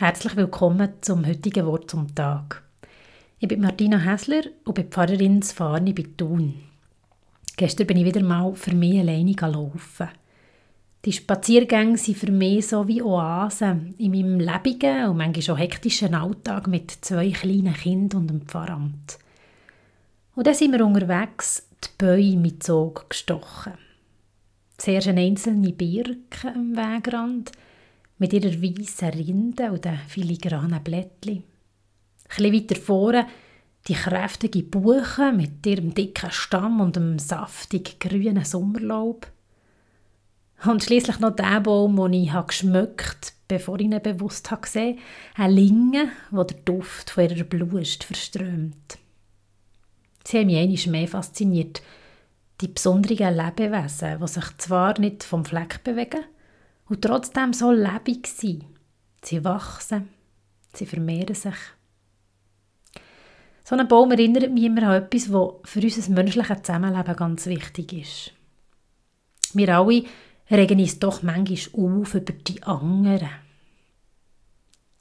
Herzlich willkommen zum heutigen Wort zum Tag. Ich bin Martina Häsler und bin Pfarrerin in Farni bei Thun. Gestern bin ich wieder mal für mich alleine laufen. Die Spaziergänge sind für mich so wie Oasen in meinem lebigen und manchmal auch hektischen Alltag mit zwei kleinen Kindern und einem Pfarramt. Und dann sind wir unterwegs die Bäume mit Zug gestochen. Zuerst eine einzelne Birke am Wegrand – mit ihrer weißen Rinde und den filigranen Blättchen. Ein weiter vorne die kräftige Buche mit ihrem dicken Stamm und dem saftig grünen Sommerlaub. Und schließlich noch der Baum, den ich geschmückt bevor ich ihn bewusst habe gesehen eine Linge, wo der Duft von ihrer Blust verströmt. Sie haben mich einmal mehr fasziniert. Die besonderen Lebewesen, die sich zwar nicht vom Fleck bewegen, und trotzdem so lebendig sein. Sie wachsen, sie vermehren sich. So ein Baum erinnert mich immer an etwas, was für unser menschliches Zusammenleben ganz wichtig ist. Wir alle regen uns doch manchmal auf über die anderen.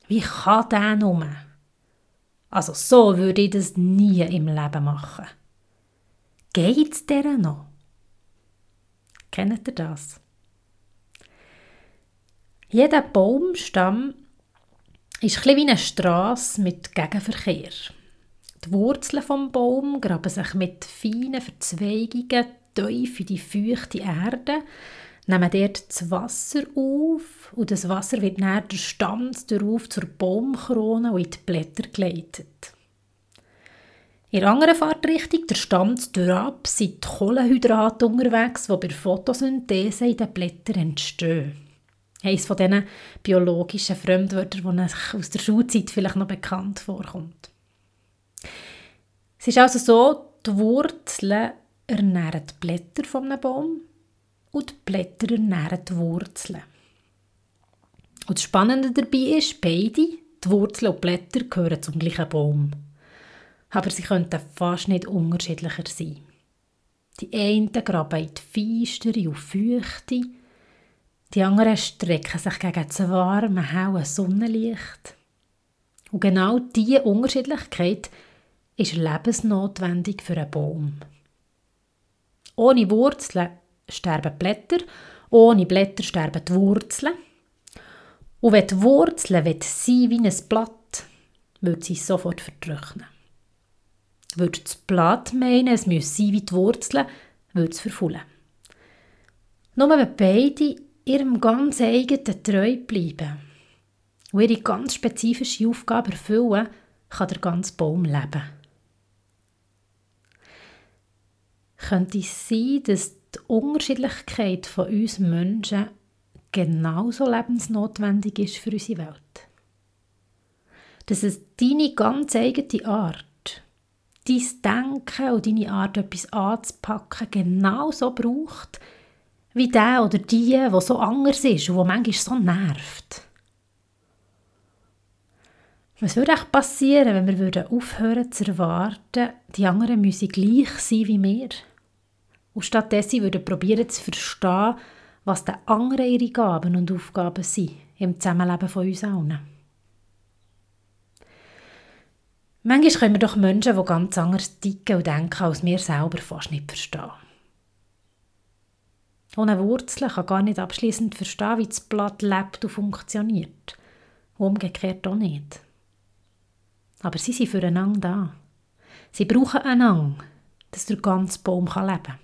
Wie kann der nur? Also so würde ich das nie im Leben machen. Geht's der noch? Kennt ihr das? Jeder Baumstamm ist ein wie eine Straße mit Gegenverkehr. Die Wurzeln vom Baum graben sich mit feinen Verzweigungen tief in die feuchte Erde, nehmen dort das Wasser auf und das Wasser wird dann der Stamm darauf zur Baumkrone und in die Blätter geleitet. In der anderen Fahrtrichtung, der Stamm ab, sind die Kohlenhydrate unterwegs, die bei der Photosynthese in den Blättern entstehen. Eines von diesen biologischen Fremdwörtern, die aus der Schulzeit vielleicht noch bekannt vorkommt. Es ist also so, die Wurzeln ernähren die Blätter von einem Baum und die Blätter ernähren die Wurzeln. Und das Spannende dabei ist, beide, die Wurzeln und die Blätter, gehören zum gleichen Baum. Aber sie könnten fast nicht unterschiedlicher sein. Die einen graben in die feistere und feuchte, die anderen strecken sich gegen das warme, helle Sonnenlicht. Und genau diese Unterschiedlichkeit ist lebensnotwendig für einen Baum. Ohne Wurzeln sterben Blätter, ohne Blätter sterben die Wurzeln. Und wenn die Wurzeln sein wie ein Blatt, würde sie sofort vertrocknen. Würde das Blatt meinen, es müsse sein wie die Wurzeln, würde es verfaulen. Nur wenn beide ihrem ganz eigenen treu bleiben und ihre ganz spezifische Aufgabe erfüllen, kann der ganze Baum leben. Könnte es sein, dass die Unterschiedlichkeit von uns Menschen genauso lebensnotwendig ist für unsere Welt? Dass es deine ganz eigene Art, dein Denken und deine Art, etwas anzupacken, genauso braucht, wie der oder die, der so anders ist und der manchmal so nervt. Was würde echt passieren, wenn wir würden aufhören zu erwarten, die anderen müssen gleich sein wie wir? Und stattdessen würden probieren zu verstehen, was die anderen ihre Gaben und Aufgaben sind im Zusammenleben von uns allen. Manchmal können wir doch Menschen, die ganz anders ticken und denken, als wir selber fast nicht verstehen. Ohne Wurzeln kann gar nicht abschließend verstehen, wie das Blatt lebt und funktioniert. Umgekehrt auch nicht. Aber sie sind füreinander da. Sie brauchen einander, dass der ganze Baum leben kann.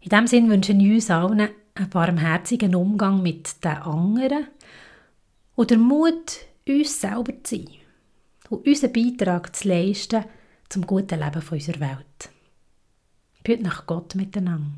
In diesem Sinne wünschen wir uns allen einen barmherzigen Umgang mit den anderen und den Mut, uns selber zu sein und unseren Beitrag zu leisten zum guten Leben unserer Welt. Bitte nach Gott miteinander.